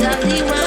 When